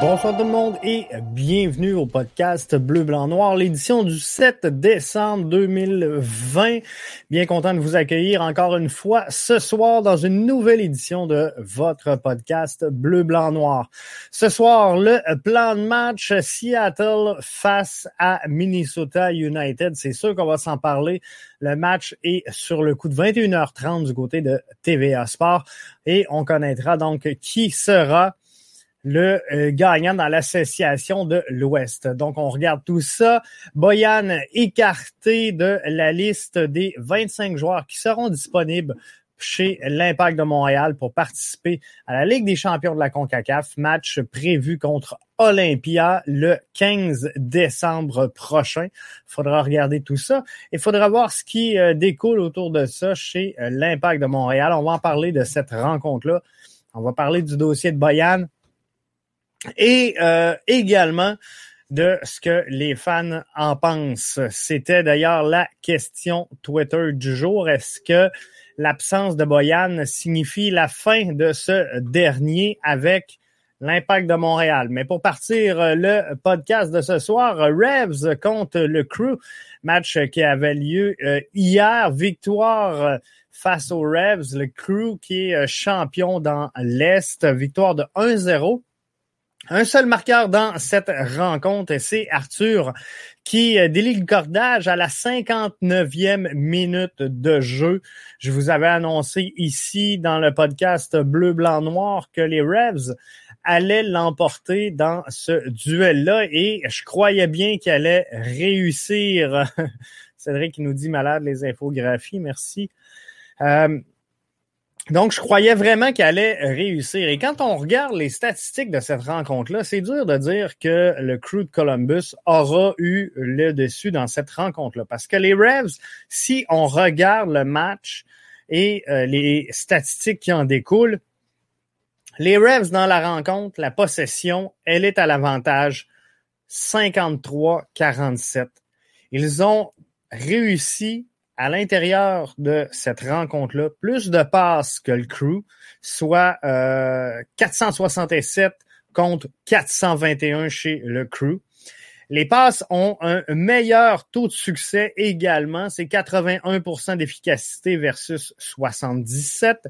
Bonsoir tout le monde et bienvenue au podcast Bleu, Blanc, Noir, l'édition du 7 décembre 2020. Bien content de vous accueillir encore une fois ce soir dans une nouvelle édition de votre podcast Bleu, Blanc, Noir. Ce soir, le plan de match Seattle face à Minnesota United. C'est sûr qu'on va s'en parler. Le match est sur le coup de 21h30 du côté de TVA Sport et on connaîtra donc qui sera le euh, gagnant dans l'association de l'Ouest. Donc, on regarde tout ça. Boyan écarté de la liste des 25 joueurs qui seront disponibles chez l'Impact de Montréal pour participer à la Ligue des champions de la CONCACAF, match prévu contre Olympia le 15 décembre prochain. Il faudra regarder tout ça. Il faudra voir ce qui euh, découle autour de ça chez euh, l'Impact de Montréal. On va en parler de cette rencontre-là. On va parler du dossier de Boyan et euh, également de ce que les fans en pensent. C'était d'ailleurs la question Twitter du jour. Est-ce que l'absence de Boyan signifie la fin de ce dernier avec l'impact de Montréal? Mais pour partir euh, le podcast de ce soir, Revs contre le Crew, match qui avait lieu euh, hier, victoire face aux Revs, le Crew qui est champion dans l'Est, victoire de 1-0. Un seul marqueur dans cette rencontre, c'est Arthur qui euh, délie le cordage à la 59e minute de jeu. Je vous avais annoncé ici dans le podcast Bleu, Blanc, Noir que les Revs allaient l'emporter dans ce duel-là et je croyais bien qu'il allait réussir. Cédric qui nous dit malade les infographies, merci. Euh, donc, je croyais vraiment qu'elle allait réussir. Et quand on regarde les statistiques de cette rencontre-là, c'est dur de dire que le crew de Columbus aura eu le dessus dans cette rencontre-là. Parce que les Revs, si on regarde le match et euh, les statistiques qui en découlent, les Revs dans la rencontre, la possession, elle est à l'avantage 53-47. Ils ont réussi à l'intérieur de cette rencontre-là plus de passes que le crew, soit euh, 467 contre 421 chez le crew. Les passes ont un meilleur taux de succès également, c'est 81% d'efficacité versus 77.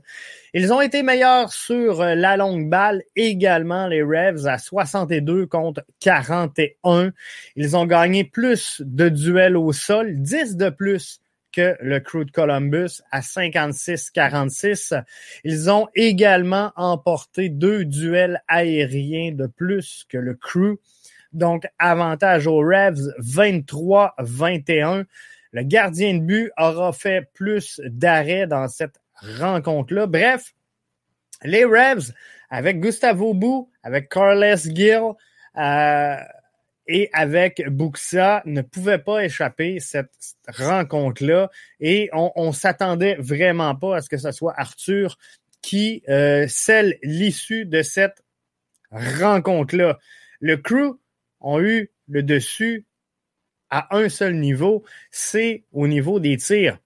Ils ont été meilleurs sur la longue balle également, les Revs, à 62 contre 41. Ils ont gagné plus de duels au sol, 10 de plus que le crew de Columbus à 56-46. Ils ont également emporté deux duels aériens de plus que le crew. Donc, avantage aux Revs 23-21. Le gardien de but aura fait plus d'arrêts dans cette rencontre-là. Bref, les Revs, avec Gustavo Bou, avec Carles Gill, euh, et avec Buxa ne pouvait pas échapper cette rencontre-là et on, on s'attendait vraiment pas à ce que ce soit Arthur qui euh, scelle l'issue de cette rencontre-là. Le crew ont eu le dessus à un seul niveau, c'est au niveau des tirs.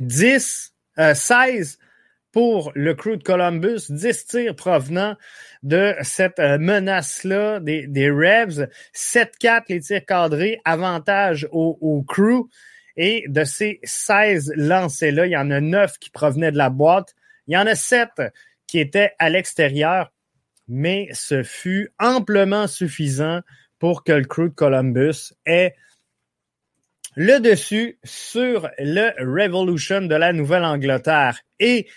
10, euh, 16 pour le crew de Columbus, 10 tirs provenant de cette euh, menace-là des, des Revs, 7-4 les tirs cadrés, avantage au, au crew. Et de ces 16 lancés-là, il y en a 9 qui provenaient de la boîte. Il y en a 7 qui étaient à l'extérieur, mais ce fut amplement suffisant pour que le crew de Columbus ait le dessus sur le Revolution de la Nouvelle-Angleterre. Et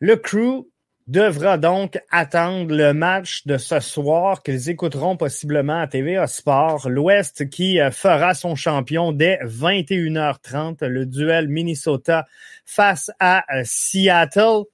le crew devra donc attendre le match de ce soir qu'ils écouteront possiblement à TVA Sport. L'Ouest qui euh, fera son champion dès 21h30, le duel Minnesota face à euh, Seattle.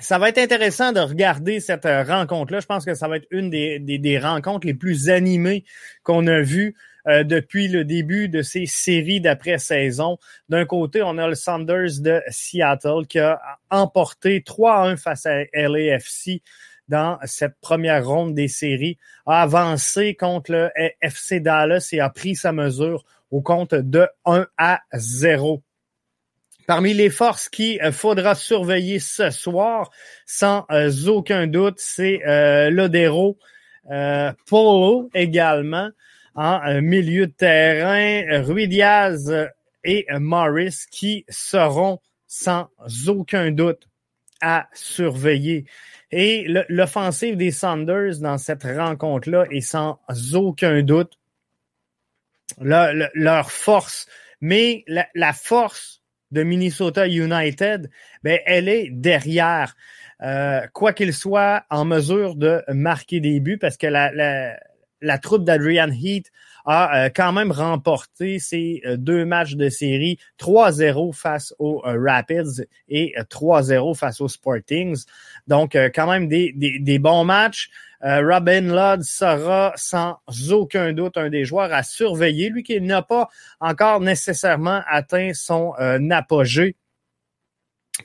Ça va être intéressant de regarder cette euh, rencontre-là. Je pense que ça va être une des, des, des rencontres les plus animées qu'on a vues euh, depuis le début de ces séries d'après-saison. D'un côté, on a le Sanders de Seattle qui a emporté 3-1 face à LAFC dans cette première ronde des séries, a avancé contre le FC Dallas et a pris sa mesure au compte de 1 à 0. Parmi les forces qu'il euh, faudra surveiller ce soir, sans euh, aucun doute, c'est euh, Lodero, Polo également en milieu de terrain, Rui Diaz et Morris qui seront sans aucun doute à surveiller. Et l'offensive des Sanders dans cette rencontre-là est sans aucun doute leur, force. Mais la, force de Minnesota United, ben, elle est derrière. Euh, quoi qu'il soit en mesure de marquer des buts, parce que la, la, la troupe d'Adrian Heath a euh, quand même remporté ses euh, deux matchs de série 3-0 face aux Rapids et 3-0 face aux Sportings. Donc, quand même des, des, des bons matchs. Robin Ludd sera sans aucun doute un des joueurs à surveiller, lui qui n'a pas encore nécessairement atteint son apogée.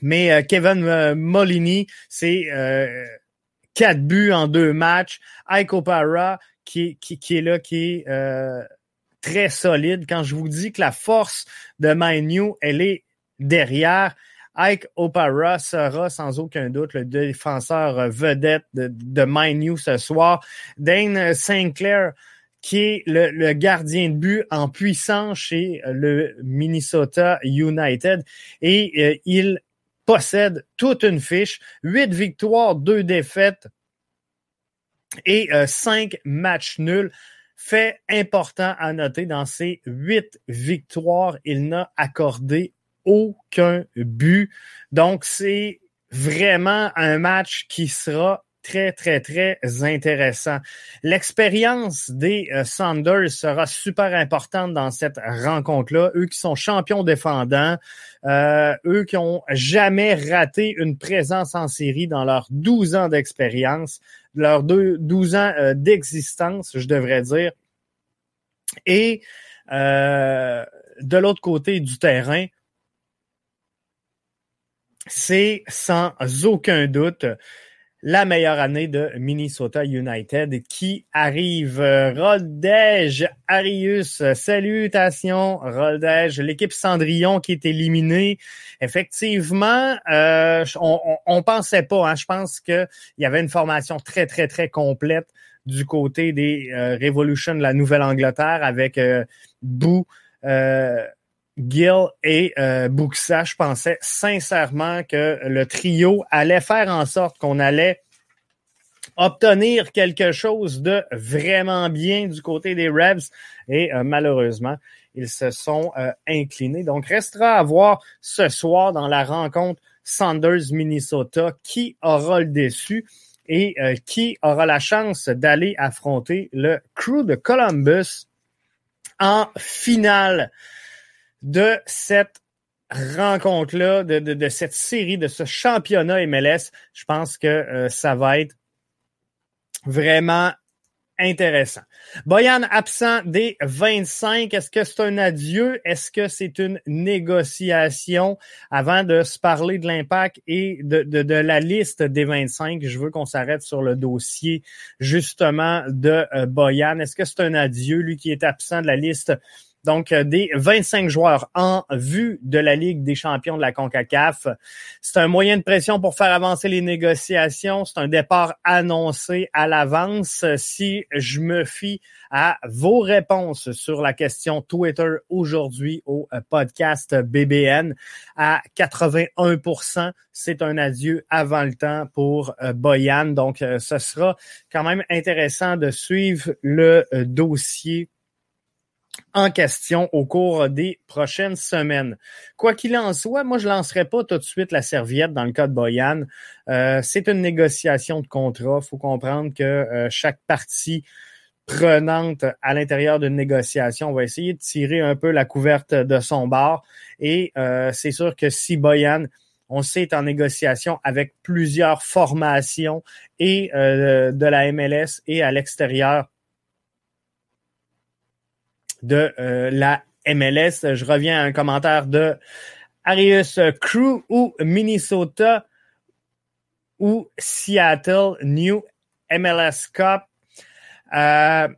Mais Kevin Molini, c'est quatre buts en deux matchs. Ike Opara, qui, est là, qui est euh, très solide. Quand je vous dis que la force de Manu, elle est derrière, Ike Opara sera sans aucun doute le défenseur vedette de, de ce soir. Dane Sinclair, qui est le, gardien de but en puissance chez le Minnesota United. Et euh, il possède toute une fiche. Huit victoires, deux défaites et euh, cinq matchs nuls. Fait important à noter, dans ces huit victoires, il n'a accordé aucun but. Donc, c'est vraiment un match qui sera très, très, très intéressant. L'expérience des euh, Sanders sera super importante dans cette rencontre-là. Eux qui sont champions défendants, euh, eux qui ont jamais raté une présence en série dans leurs 12 ans d'expérience, leurs 12 ans euh, d'existence, je devrais dire. Et de l'autre côté du terrain, c'est sans aucun doute la meilleure année de Minnesota United qui arrive. Roldej Arius, salutations Roldej, l'équipe Cendrillon qui est éliminée. Effectivement, euh, on, on, pensait pas, hein, je pense qu'il y avait une formation très, très, très complète du côté des euh, Revolution de la Nouvelle-Angleterre avec euh, Boo, euh, Gil et euh, Buxa, sincèrement que le trio allait faire en sorte qu'on allait obtenir quelque chose de vraiment bien du côté des Rebs. Et euh, malheureusement, ils se sont euh, inclinés. Donc, restera à voir ce soir dans la rencontre Sanders-Minnesota qui aura le déçu et euh, qui aura la chance d'aller affronter le crew de Columbus en finale? De cette rencontre-là, de, cette série, de ce championnat MLS. Je pense que euh, ça va être vraiment intéressant. Boyan absent des 25. Est-ce que c'est un adieu? Est-ce que c'est une négociation? Avant de se parler de l'impact et de, de, la liste des 25, je veux qu'on s'arrête sur le dossier justement de euh, Boyan. Est-ce que c'est un adieu, lui qui est absent de la liste donc, euh, des 25 joueurs en vue de la Ligue des champions de la CONCACAF. C'est un moyen de pression pour faire avancer les négociations. C'est un départ annoncé à l'avance. Si je me fie à vos réponses sur la question Twitter aujourd'hui au euh, podcast BBN, à 81% c'est un adieu avant le temps pour euh, Boyan. Donc, ce sera quand même intéressant de suivre le dossier en question au cours des prochaines semaines. Quoi qu'il en soit, moi je lancerai pas tout de suite la serviette dans le cas de Boyan. Euh, c'est une négociation de contrat. Il faut comprendre que euh, chaque partie prenante à l'intérieur d'une négociation va essayer de tirer un peu la couverte de son bord. Et euh, c'est sûr que si Boyan on sait, est en négociation avec plusieurs formations et de la MLS et à l'extérieur de la MLS. Je reviens à un commentaire de Arius Crew ou Minnesota ou Seattle New MLS Cup. Euh,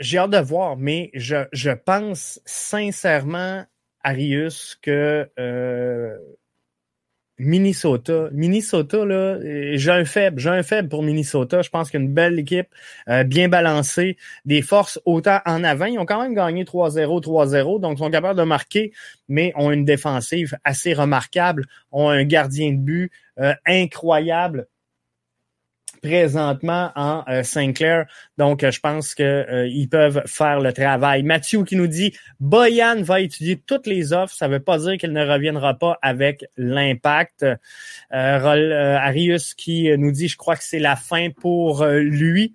j'ai hâte de voir, mais je, je pense sincèrement, Arius, que euh, Minnesota. Minnesota, là, j'ai un faible. J'ai un faible pour Minnesota. Je pense qu'il y a une belle équipe, euh, bien balancée, des forces autant en avant. Ils ont quand même gagné 3-0, 3-0, donc ils sont capables de marquer, mais ont une défensive assez remarquable, ont un gardien de but euh, incroyable présentement en euh, Saint-Clair. Donc, euh, je pense qu'ils euh, peuvent faire le travail. Mathieu qui nous dit Boyan va étudier toutes les offres. Ça ne veut pas dire qu'il ne reviendra pas avec l'impact. Arius qui nous dit Je crois que c'est la fin pour lui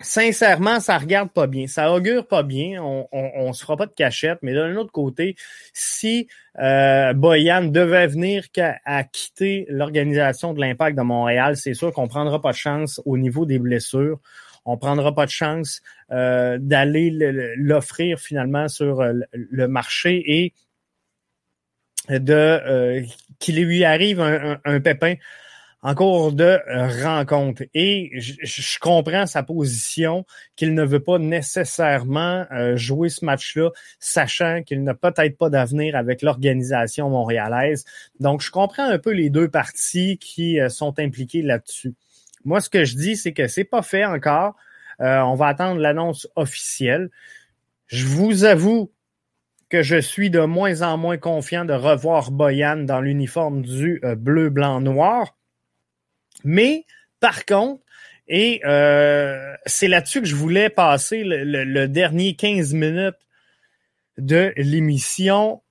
sincèrement, ça regarde pas bien. Ça augure pas bien. On, on, se fera pas de cachette. Mais d'un autre côté, si euh, Boyan devait venir à, quitter l'organisation de l'Impact de Montréal, c'est sûr qu'on prendra pas de chance au niveau des blessures. On prendra pas de chance euh, d'aller l'offrir finalement sur euh, le marché et de euh, qu'il lui arrive un pépin en cours de euh, rencontre. Et je, comprends sa position qu'il ne veut pas nécessairement euh, jouer ce match-là, sachant qu'il n'a peut-être pas d'avenir avec l'organisation montréalaise. Donc, je comprends un peu les deux parties qui euh, sont impliquées là-dessus. Moi, ce que je dis, c'est que c'est pas fait encore. on va attendre l'annonce officielle. Je vous avoue que je suis de moins en moins confiant de revoir Boyan dans l'uniforme du bleu, blanc, noir. Mais par contre, et euh, c'est là-dessus que je voulais passer le, dernier 15 minutes de l'émission.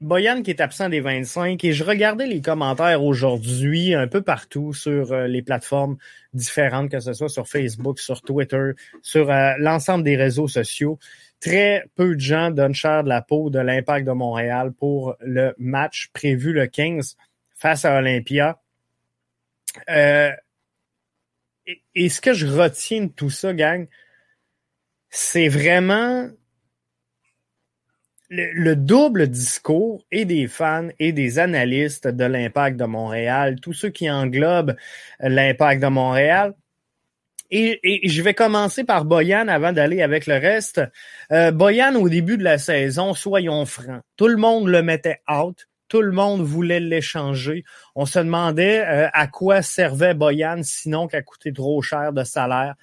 Boyan qui est absent des 25 et je regardais les commentaires aujourd'hui un peu partout sur euh, les plateformes différentes, que ce soit sur Facebook, sur Twitter, sur euh, l'ensemble des réseaux sociaux. Très peu de gens donnent cher de la peau de l'impact de Montréal pour le match prévu le 15 face à Olympia. Euh, et, ce que je retiens de tout ça, gang, c'est vraiment le, double discours et des fans et des analystes de l'impact de Montréal, tous ceux qui englobent l'impact de Montréal. Et, je vais commencer par Boyan avant d'aller avec le reste. Euh, Boyan, au début de la saison, soyons francs, tout le monde le mettait out. Tout le monde voulait l'échanger. On se demandait euh, à quoi servait Boyan sinon qu'à coûter trop cher de salaire,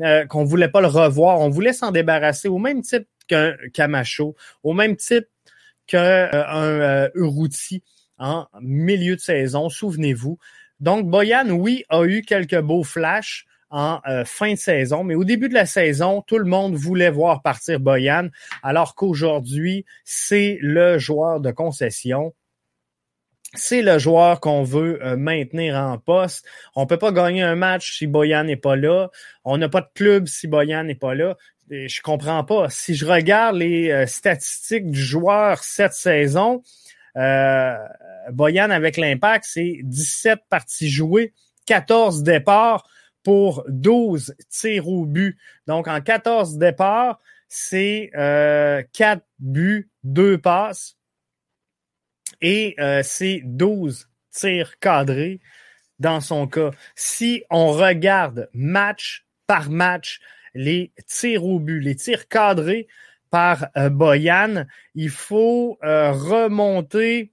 euh, qu'on voulait pas le revoir. On voulait s'en débarrasser au même type qu'un Camacho, au même type qu'un euh, Uruti en milieu de saison, souvenez-vous. Donc, Boyan, oui, a eu quelques beaux flashs en fin de saison, mais au début de la saison, tout le monde voulait voir partir Boyan, alors qu'aujourd'hui, c'est le joueur de concession c'est le joueur qu'on veut euh, maintenir en poste. On peut pas gagner un match si Boyan n'est pas là. On n'a pas de club si Boyan n'est pas là. Je comprends pas. Si je regarde les euh, statistiques du joueur cette saison, euh, Boyan avec l'impact, c'est 17 parties jouées, 14 départs pour 12 tirs au but. Donc en 14 départs, c'est euh, 4 buts, 2 passes et euh, c'est 12 tirs cadrés dans son cas. Si on regarde match par match les tirs au but, les tirs cadrés par euh, Boyan, il faut euh, remonter.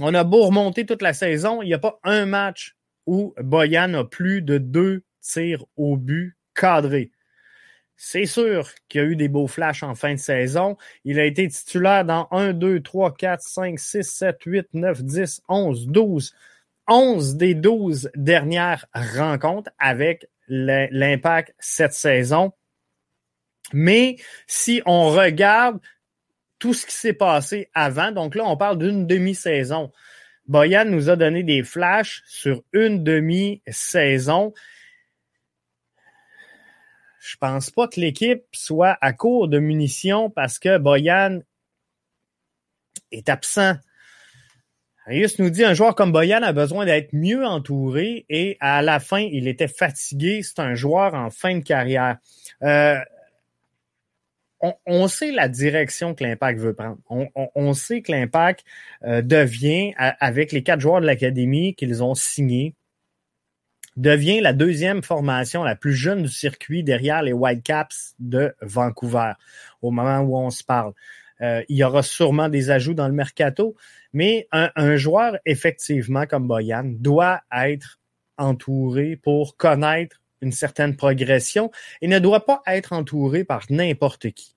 On a beau remonter toute la saison, il n'y a pas un match où Boyan a plus de deux tirs au but cadrés. C'est sûr qu'il y a eu des beaux flashs en fin de saison. Il a été titulaire dans 1, 2, 3, 4, 5, 6, 7, 8, 9, 10, 11, 12. 11 des 12 dernières rencontres avec l'impact cette saison. Mais si on regarde tout ce qui s'est passé avant, donc là, on parle d'une demi-saison. Boyan nous a donné des flashs sur une demi-saison je pense pas que l'équipe soit à court de munitions parce que Boyan est absent. Arius nous dit un joueur comme Boyan a besoin d'être mieux entouré et à la fin, il était fatigué. C'est un joueur en fin de carrière. Euh, on, sait la direction que l'Impact veut prendre. On, sait que l'Impact euh, devient, avec les quatre joueurs de l'Académie qu'ils ont signés, devient la deuxième formation la plus jeune du circuit derrière les Whitecaps de Vancouver au moment où on se parle. Euh, il y aura sûrement des ajouts dans le mercato, mais un, joueur effectivement comme Boyan doit être entouré pour connaître une certaine progression et ne doit pas être entouré par n'importe qui.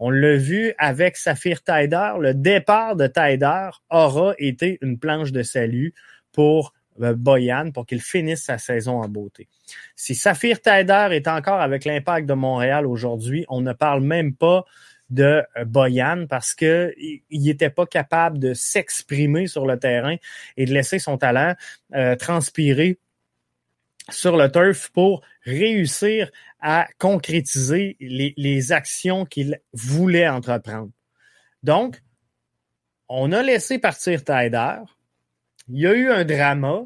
On l'a vu avec Saphir Taider, le départ de Taider aura été une planche de salut pour Boyan pour qu'il finisse sa saison en beauté. Si Saphir Taider est encore avec l'impact de Montréal aujourd'hui, on ne parle même pas de euh, Boyan parce que il n'était pas capable de s'exprimer sur le terrain et de laisser son talent euh, transpirer sur le turf pour réussir à concrétiser les, les actions qu'il voulait entreprendre. Donc, on a laissé partir Taider. Il y a eu un drama.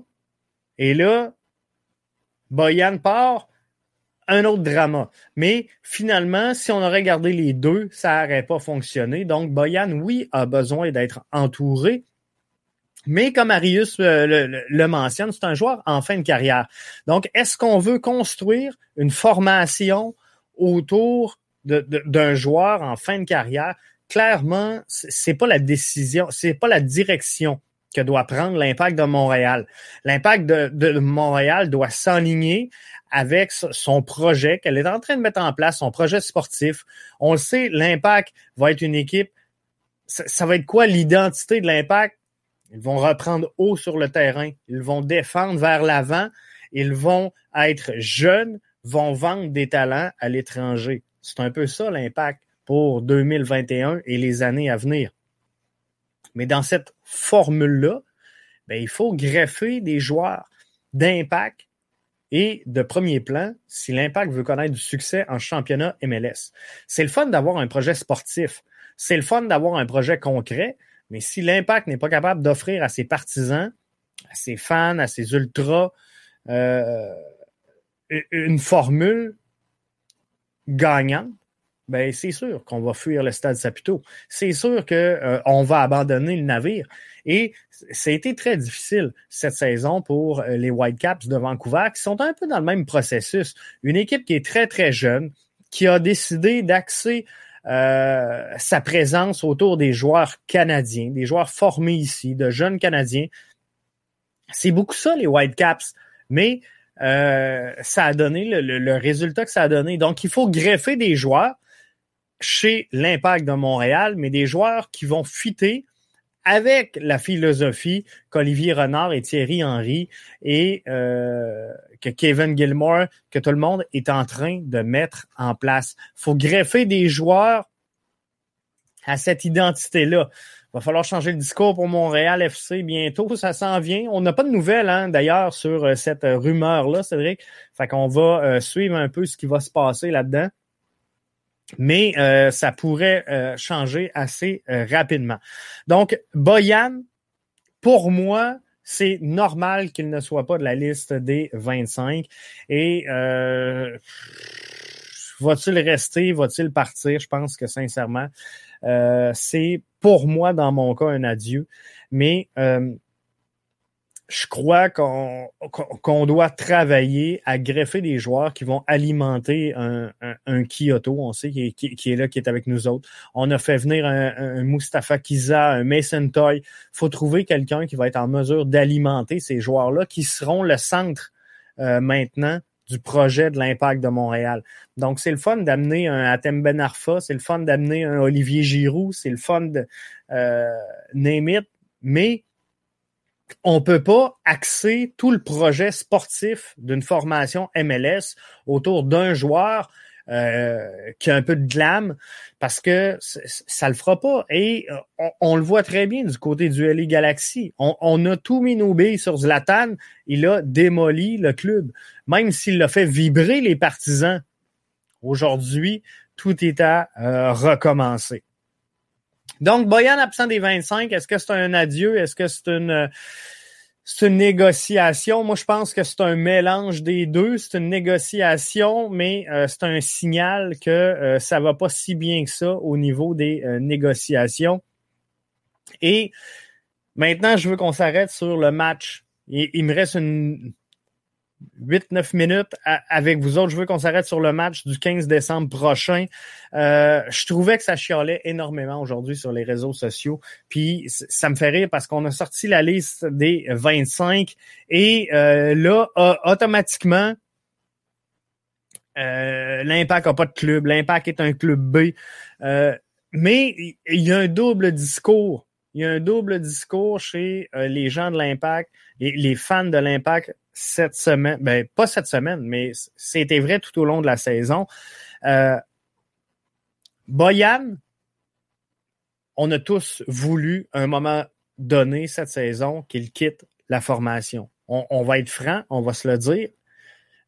Et là, Boyan part, un autre drama. Mais finalement, si on aurait gardé les deux, ça n'aurait pas fonctionné. Donc, Boyan, oui, a besoin d'être entouré. Mais comme Arius euh, le, mentionne, c'est un joueur en fin de carrière. Donc, est-ce qu'on veut construire une formation autour d'un joueur en fin de carrière? Clairement, c'est pas la décision, c'est pas la direction que doit prendre l'impact de Montréal. L'impact de, Montréal doit s'aligner avec son projet qu'elle est en train de mettre en place, son projet sportif. On le sait, l'impact va être une équipe. Ça, va être quoi l'identité de l'impact? Ils vont reprendre haut sur le terrain. Ils vont défendre vers l'avant. Ils vont être jeunes, vont vendre des talents à l'étranger. C'est un peu ça l'impact pour 2021 et les années à venir. Mais dans cette formule-là, ben, il faut greffer des joueurs d'impact et de premier plan si l'Impact veut connaître du succès en championnat MLS. C'est le fun d'avoir un projet sportif. C'est le fun d'avoir un projet concret, mais si l'Impact n'est pas capable d'offrir à ses partisans, à ses fans, à ses ultras, euh, une formule gagnante, ben c'est sûr qu'on va fuir le stade Saputo. C'est sûr qu'on euh, va abandonner le navire. Et été très difficile cette saison pour euh, les Whitecaps de Vancouver, qui sont un peu dans le même processus. Une équipe qui est très, très jeune, qui a décidé d'axer euh, sa présence autour des joueurs canadiens, des joueurs formés ici, de jeunes Canadiens. C'est beaucoup ça, les Whitecaps. Mais euh, ça a donné le, le, résultat que ça a donné. Donc, il faut greffer des joueurs chez l'Impact de Montréal, mais des joueurs qui vont fitter avec la philosophie qu'Olivier Renard et Thierry Henry et euh, que Kevin Gilmore, que tout le monde est en train de mettre en place. faut greffer des joueurs à cette identité-là. Va falloir changer le discours pour Montréal FC bientôt, ça s'en vient. On n'a pas de nouvelles, hein, d'ailleurs, sur euh, cette rumeur-là, Cédric. Fait qu'on va euh, suivre un peu ce qui va se passer là-dedans mais euh, ça pourrait euh, changer assez euh, rapidement. Donc, Boyan, pour moi, c'est normal qu'il ne soit pas de la liste des 25. Et va-t-il rester, va-t-il partir? Je pense que sincèrement, c'est pour moi, dans mon cas, un adieu. Mais je crois qu'on doit travailler à greffer des joueurs qui vont alimenter un, un, Kyoto, on sait, qui est, là, qui est avec nous autres. On a fait venir un, un Mustafa Kiza, un Mason Toy. faut trouver quelqu'un qui va être en mesure d'alimenter ces joueurs-là, qui seront le centre euh, maintenant du projet de l'impact de Montréal. Donc, c'est le fun d'amener un Atem Ben Arfa, c'est le fun d'amener un Olivier Giroud, c'est le fun de euh, mais on peut pas axer tout le projet sportif d'une formation MLS autour d'un joueur euh, qui a un peu de glam parce que ça le fera pas. Et euh, on, le voit très bien du côté du LA Galaxy. On, a tout mis nos billes sur Zlatan. Il a démoli le club. Même s'il a fait vibrer les partisans. Aujourd'hui, tout est à euh, recommencer. Donc, Boyan absent des 25, est-ce que c'est un adieu? Est-ce que c'est une c'est une négociation? Moi, je pense que c'est un mélange des deux. C'est une négociation, mais euh, c'est un signal que euh, ça va pas si bien que ça au niveau des euh, négociations. Et maintenant, je veux qu'on s'arrête sur le match. il me reste une, 8-9 minutes avec vous autres. Je veux qu'on s'arrête sur le match du 15 décembre prochain. Euh, je trouvais que ça chialait énormément aujourd'hui sur les réseaux sociaux. Puis ça me fait rire parce qu'on a sorti la liste des 25 et euh, là, automatiquement, euh, l'impact n'a pas de club. L'impact est un club B. mais il y a un double discours. Il y a un double discours chez les gens de l'impact, et les fans de l'impact cette semaine, ben pas cette semaine, mais c'était vrai tout au long de la saison. Euh, Boyan, on a tous voulu un moment donné cette saison qu'il quitte la formation. On, va être franc, on va se le dire.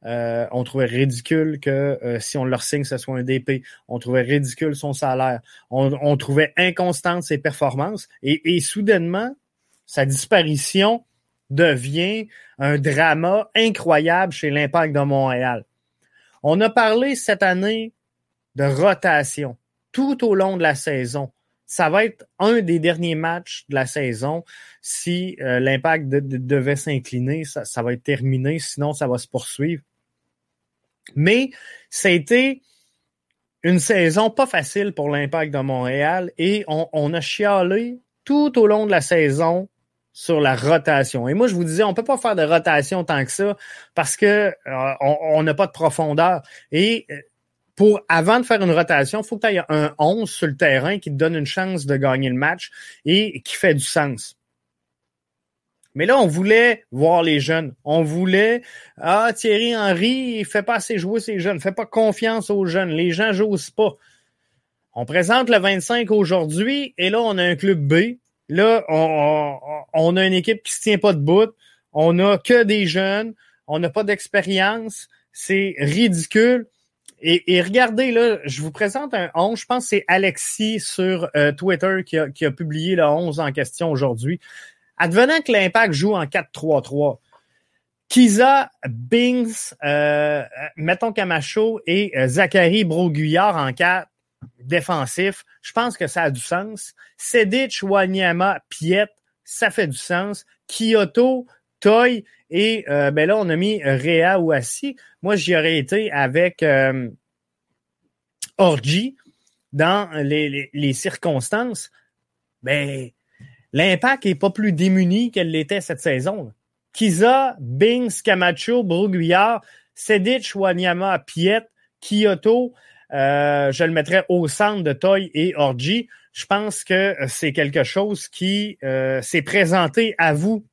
Euh, on trouvait ridicule que euh, si on leur signe, ce soit un DP. On trouvait ridicule son salaire. On, trouvait inconstante ses performances. Et, soudainement, sa disparition devient un drama incroyable chez l'Impact de Montréal. On a parlé cette année de rotation tout au long de la saison. Ça va être un des derniers matchs de la saison. Si euh, l'Impact devait s'incliner, ça, ça, va être terminé. Sinon, ça va se poursuivre. Mais été une saison pas facile pour l'Impact de Montréal et on, on a chialé tout au long de la saison sur la rotation. Et moi, je vous disais, on peut pas faire de rotation tant que ça parce que euh, on n'a pas de profondeur. Et euh, pour avant de faire une rotation, il faut que tu aies un 11 sur le terrain qui te donne une chance de gagner le match et qui fait du sens. Mais là, on voulait voir les jeunes. On voulait Ah, Thierry Henry, il fait pas assez jouer ses jeunes, fait pas confiance aux jeunes. Les gens jouent pas. On présente le 25 aujourd'hui et là, on a un club B Là, on, a une équipe qui se tient pas de bout. On a que des jeunes. On n'a pas d'expérience. C'est ridicule. Et, regardez, là, je vous présente un 11. Je pense que c'est Alexis sur euh, Twitter qui a, qui a, publié le 11 en question aujourd'hui. Advenant que l'Impact joue en 4-3-3, Kiza, Bings, euh, mettons Camacho et euh, Zachary Broguillard en 4, défensif, je pense que ça a du sens. Sedic, Wanyama, Piet, ça fait du sens. Kyoto, Toy et euh, ben là, on a mis Réa ou Assi. Moi, j'y aurais été avec euh, Orgi dans les, circonstances. Ben, l'impact est pas plus démuni qu'elle l'était cette saison. Kiza, Bings, Camacho, Broguillard, Sedic, Wanyama, Piet, Kyoto, euh, je le mettrais au centre de Toy et Orgy. Je pense que c'est quelque chose qui euh, s'est présenté à vous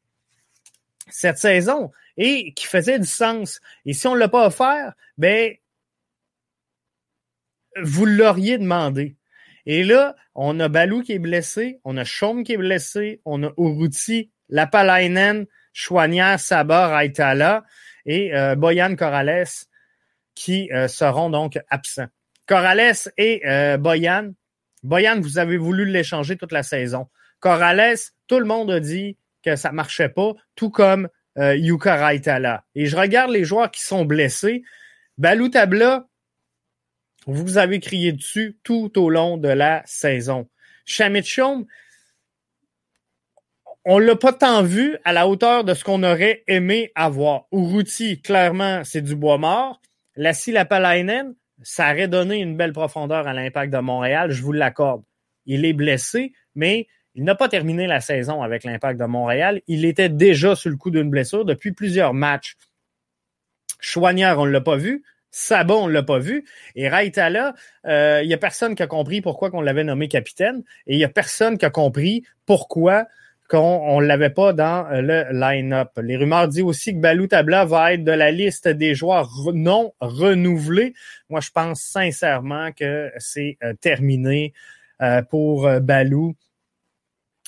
cette saison et qui faisait du sens. Et si on ne l'a pas offert, ben vous l'auriez demandé. Et là, on a Balou qui est blessé, on a Chaume qui est blessé, on a Uruti, Lapalainen, Chouanière, Sabar, Aitala et euh, Boyan Corrales qui seront donc absents. Corrales et euh, Boyan. Boyan, vous avez voulu l'échanger toute la saison. Corrales, tout le monde a dit que ça marchait pas, tout comme euh, Yuka Raitala. Et je regarde les joueurs qui sont blessés. Balou Tabla, vous avez crié dessus tout au long de la saison. Chamichom, on l'a pas tant vu à la hauteur de ce qu'on aurait aimé avoir. Uruti, clairement, c'est du bois mort. Lassie Lapalainen, ça aurait donné une belle profondeur à l'impact de Montréal, je vous l'accorde. Il est blessé, mais il n'a pas terminé la saison avec l'impact de Montréal. Il était déjà sur le coup d'une blessure depuis plusieurs matchs. Chouanière, on ne l'a pas vu. Sabon, on l'a pas vu. Et Raitala, euh, il n'y a personne qui a compris pourquoi on l'avait nommé capitaine. Et il n'y a personne qui a compris pourquoi qu'on ne l'avait pas dans euh, le line-up. Les rumeurs disent aussi que Balou Tabla va être de la liste des joueurs non renouvelés. Moi, je pense sincèrement que c'est euh, terminé euh, pour Balou.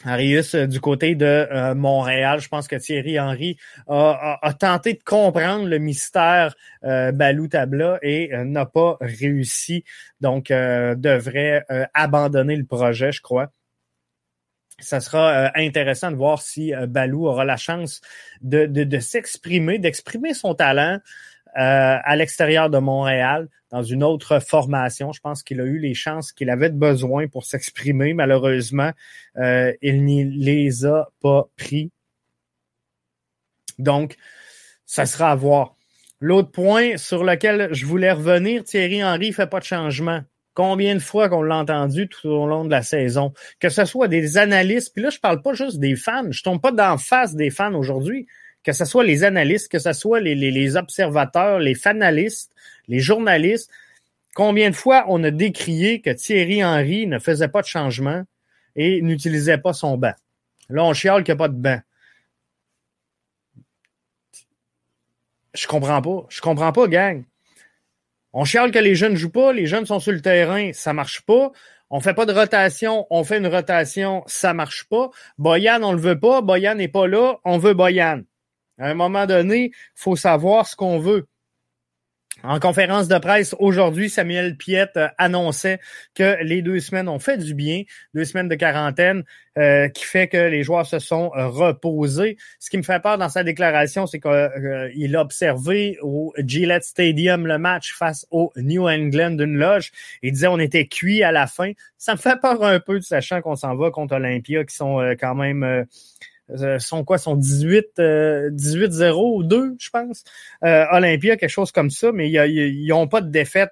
Arius, du côté de Montréal, je pense que Thierry Henry a, tenté de comprendre le mystère Balou Tabla et n'a pas réussi. Donc, devrait abandonner le projet, je crois. ça sera intéressant de voir si Balou aura la chance de s'exprimer, d'exprimer son talent à l'extérieur de Montréal, dans une autre formation. Je pense qu'il a eu les chances qu'il avait besoin pour s'exprimer. Malheureusement, il n'y les a pas pris. Donc, ça sera à voir. L'autre point sur lequel je voulais revenir, Thierry Henry ne fait pas de changement. Combien de fois qu'on l'a entendu tout au long de la saison? Que ce soit des analystes, puis là, je parle pas juste des fans, je tombe pas d'en face des fans aujourd'hui, que ce soit les analystes, que ce soit les, observateurs, les fanalistes, les journalistes. Combien de fois on a décrié que Thierry Henry ne faisait pas de changement et n'utilisait pas son banc? Là, on chiale qu'il n'y a pas de banc. Je comprends pas. Je comprends pas, gang. On chiale que les jeunes jouent pas, les jeunes sont sur le terrain, ça marche pas. On fait pas de rotation, on fait une rotation, ça marche pas. Boyan, on le veut pas, Boyan n'est pas là, on veut Boyan. À un moment donné, faut savoir ce qu'on veut. En conférence de presse aujourd'hui, Samuel Piette euh, annonçait que les deux semaines ont fait du bien, deux semaines de quarantaine, euh, qui fait que les joueurs se sont euh, reposés. Ce qui me fait peur dans sa déclaration, c'est qu'il a observé au Gillette Stadium le match face au New England d'une loge. Il disait on était cuit à la fin. Ça me fait peur un peu, sachant qu'on s'en va contre Olympia, qui sont quand même euh, sont quoi, sont 18, 18-0 ou 2, je pense. Euh, Olympia, quelque chose comme ça, mais ils n'ont pas de défaite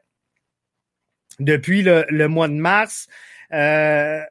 depuis le, mois de mars. Euh,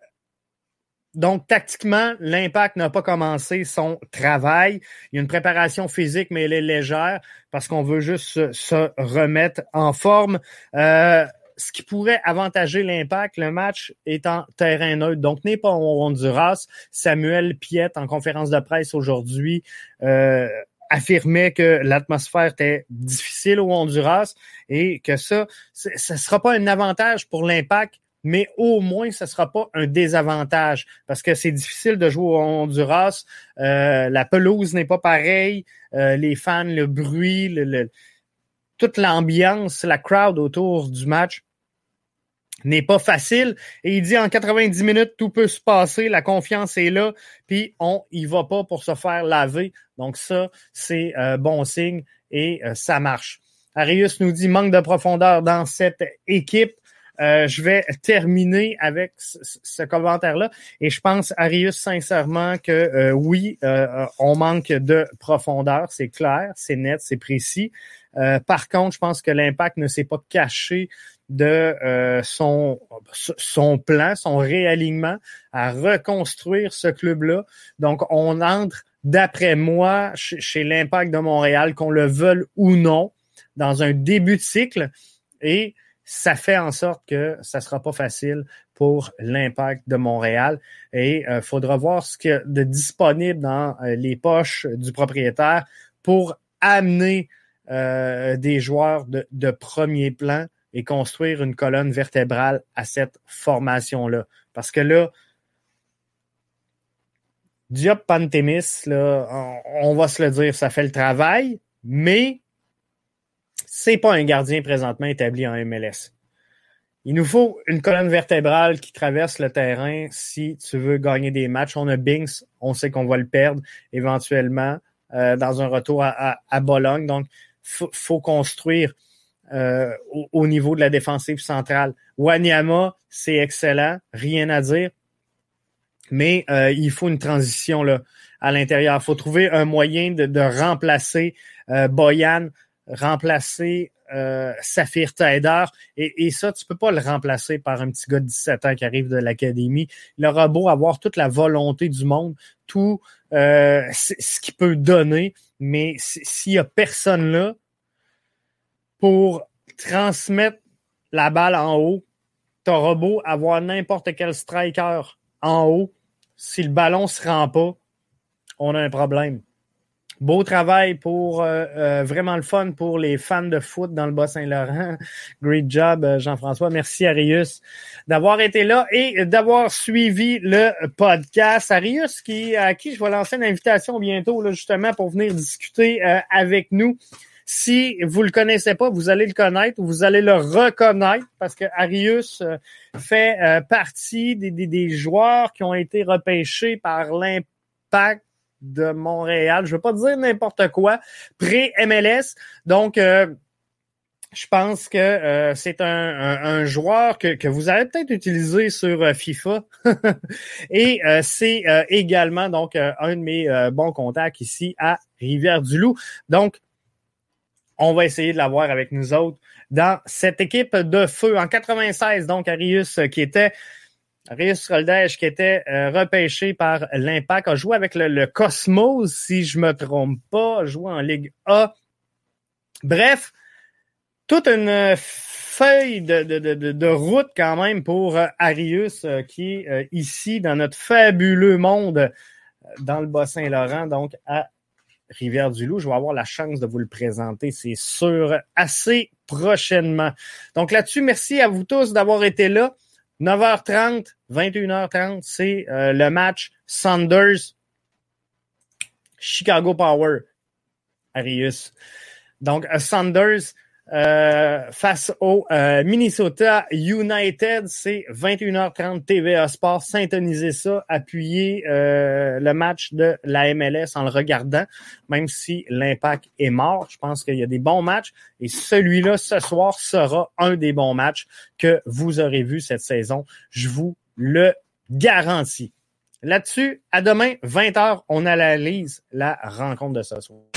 donc, tactiquement, l'impact n'a pas commencé son travail. Il y a une préparation physique, mais elle est légère parce qu'on veut juste se, remettre en forme. Euh, ce qui pourrait avantager l'impact, le match est en terrain neutre. Donc, n'est pas au Honduras. Samuel Piette, en conférence de presse aujourd'hui, euh, affirmait que l'atmosphère était difficile au Honduras et que ça, ce ne sera pas un avantage pour l'impact, mais au moins, ce ne sera pas un désavantage parce que c'est difficile de jouer au Honduras. Euh, la pelouse n'est pas pareille. Euh, les fans, le bruit, toute l'ambiance, la crowd autour du match n'est pas facile. Et il dit en 90 minutes, tout peut se passer, la confiance est là, puis on y va pas pour se faire laver. Donc ça, c'est euh, bon signe et euh, ça marche. Arius nous dit manque de profondeur dans cette équipe. Euh, je vais terminer avec ce, commentaire-là. Et je pense, Arius, sincèrement, que oui, on manque de profondeur. C'est clair, c'est net, c'est précis. par contre, je pense que l'impact ne s'est pas caché de euh, son, son plan, son réalignement à reconstruire ce club-là. Donc, on entre, d'après moi, chez, l'Impact de Montréal, qu'on le veuille ou non, dans un début de cycle et ça fait en sorte que ça sera pas facile pour l'impact de Montréal et il euh, faudra voir ce qu'il y a de disponible dans euh, les poches du propriétaire pour amener des joueurs de, de premier plan et construire une colonne vertébrale à cette formation-là. Parce que là, Diop Pantémis, là, on, va se le dire, ça fait le travail, mais c'est pas un gardien présentement établi en MLS. Il nous faut une colonne vertébrale qui traverse le terrain si tu veux gagner des matchs. On a Binks, on sait qu'on va le perdre éventuellement euh, dans un retour à, à, Bologne. Donc, faut, faut construire euh, au, niveau de la défensive centrale. Wanyama, c'est excellent, rien à dire. Mais euh, il faut une transition là, à l'intérieur. Il faut trouver un moyen de, de remplacer euh, Boyan, remplacer euh, Saphir Taider. Et, et, ça, tu peux pas le remplacer par un petit gars de 17 ans qui arrive de l'académie. Il aura beau avoir toute la volonté du monde, tout euh, ce qu'il peut donner, mais s'il y a personne là, pour transmettre la balle en haut. T'auras beau avoir n'importe quel striker en haut. Si le ballon se rend pas, on a un problème. Beau travail pour euh, euh, vraiment le fun pour les fans de foot dans le Bas-Saint-Laurent. Great job, euh, Jean-François. Merci Arius d'avoir été là et d'avoir suivi le podcast. Arius, qui, à qui je vais lancer une invitation bientôt, là, justement, pour venir discuter avec nous Si vous le connaissez pas, vous allez le connaître ou vous allez le reconnaître parce que Arius euh, fait euh, partie des, des, joueurs qui ont été repêchés par l'impact de Montréal. Je veux pas dire n'importe quoi. Pré-MLS. Donc, euh, je pense que c'est un, joueur que, vous avez peut-être utilisé sur FIFA. Et c'est également donc un de mes bons contacts ici à Rivière-du-Loup. Donc, on va essayer de l'avoir avec nous autres dans cette équipe de feu. En 96, donc, Arius qui était Arius Roldège, qui était euh, repêché par l'Impact, a joué avec le, Cosmos, si je me trompe pas, joué en Ligue A. Bref, toute une feuille de, route quand même pour euh, Arius, euh, qui est ici dans notre fabuleux monde dans le Bas-Saint-Laurent, donc à Rivière-du-Loup. Je vais avoir la chance de vous le présenter, c'est sûr, assez prochainement. Donc là-dessus, merci à vous tous d'avoir été là. 9h30, 21h30, c'est euh, le match Sanders Chicago Power Arius. Donc euh, Sanders euh, face au euh, Minnesota United. C'est 21h30 TVA Sport. Synthonisez ça, appuyez euh, le match de la MLS en le regardant, même si l'impact est mort. Je pense qu'il y a des bons matchs et celui-là, ce soir, sera un des bons matchs que vous aurez vu cette saison. Je vous le garantis. Là-dessus, à demain, 20h, on analyse la rencontre de ce soir.